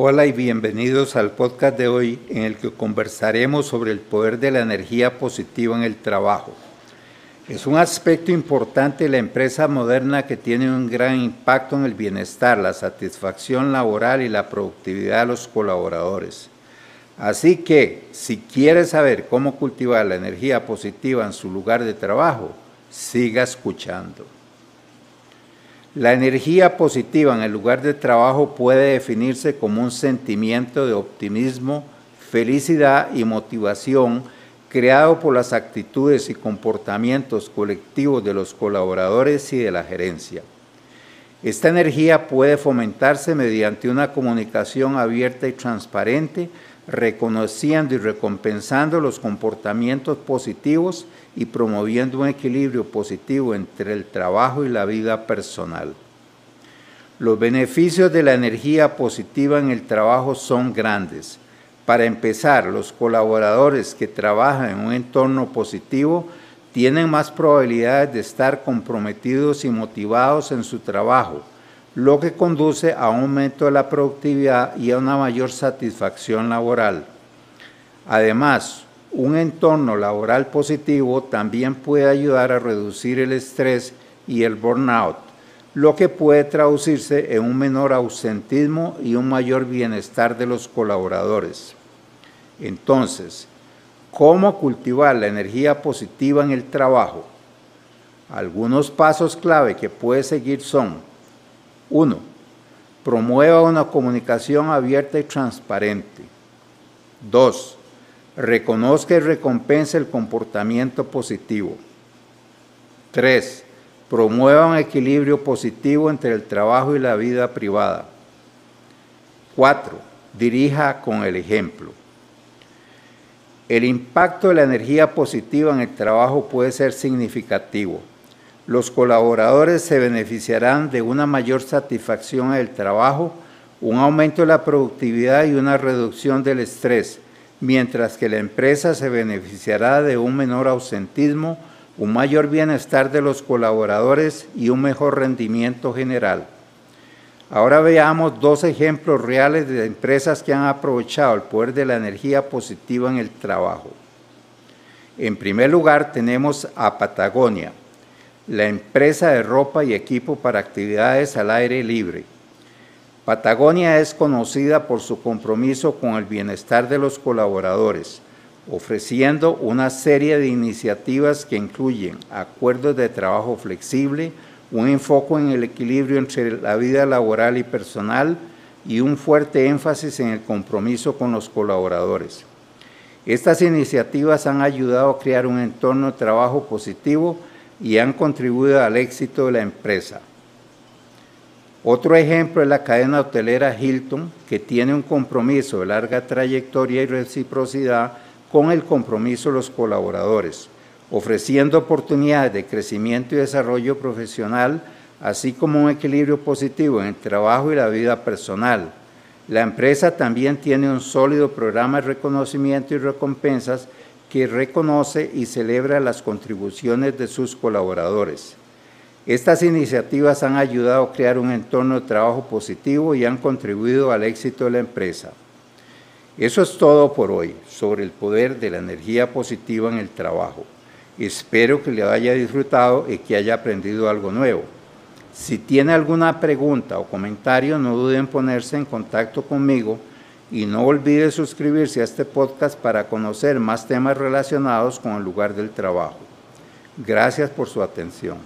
Hola y bienvenidos al podcast de hoy en el que conversaremos sobre el poder de la energía positiva en el trabajo. Es un aspecto importante de la empresa moderna que tiene un gran impacto en el bienestar, la satisfacción laboral y la productividad de los colaboradores. Así que, si quieres saber cómo cultivar la energía positiva en su lugar de trabajo, siga escuchando. La energía positiva en el lugar de trabajo puede definirse como un sentimiento de optimismo, felicidad y motivación creado por las actitudes y comportamientos colectivos de los colaboradores y de la gerencia. Esta energía puede fomentarse mediante una comunicación abierta y transparente, reconociendo y recompensando los comportamientos positivos y promoviendo un equilibrio positivo entre el trabajo y la vida personal. Los beneficios de la energía positiva en el trabajo son grandes. Para empezar, los colaboradores que trabajan en un entorno positivo tienen más probabilidades de estar comprometidos y motivados en su trabajo, lo que conduce a un aumento de la productividad y a una mayor satisfacción laboral. Además, un entorno laboral positivo también puede ayudar a reducir el estrés y el burnout, lo que puede traducirse en un menor ausentismo y un mayor bienestar de los colaboradores. Entonces, ¿cómo cultivar la energía positiva en el trabajo? Algunos pasos clave que puede seguir son 1. Promueva una comunicación abierta y transparente. 2 reconozca y recompense el comportamiento positivo. 3. Promueva un equilibrio positivo entre el trabajo y la vida privada. 4. Dirija con el ejemplo. El impacto de la energía positiva en el trabajo puede ser significativo. Los colaboradores se beneficiarán de una mayor satisfacción en el trabajo, un aumento de la productividad y una reducción del estrés, mientras que la empresa se beneficiará de un menor ausentismo, un mayor bienestar de los colaboradores y un mejor rendimiento general. Ahora veamos dos ejemplos reales de empresas que han aprovechado el poder de la energía positiva en el trabajo. En primer lugar tenemos a Patagonia, la empresa de ropa y equipo para actividades al aire libre Patagonia es conocida por su compromiso con el bienestar de los colaboradores, ofreciendo una serie de iniciativas que incluyen acuerdos de trabajo flexible, un enfoque en el equilibrio entre la vida laboral y personal y un fuerte énfasis en el compromiso con los colaboradores. Estas iniciativas han ayudado a crear un entorno de trabajo positivo y han contribuido al éxito de la empresa. Otro ejemplo es la cadena hotelera Hilton, que tiene un compromiso de larga trayectoria y reciprocidad con el compromiso de los colaboradores, ofreciendo oportunidades de crecimiento y desarrollo profesional, así como un equilibrio positivo en el trabajo y la vida personal. La empresa también tiene un sólido programa de reconocimiento y recompensas que reconoce y celebra las contribuciones de sus colaboradores. Estas iniciativas han ayudado a crear un entorno de trabajo positivo y han contribuido al éxito de la empresa. Eso es todo por hoy sobre el poder de la energía positiva en el trabajo. Espero que le haya disfrutado y que haya aprendido algo nuevo. Si tiene alguna pregunta o comentario, no duden en ponerse en contacto conmigo y no olvide suscribirse a este podcast para conocer más temas relacionados con el lugar del trabajo. Gracias por su atención.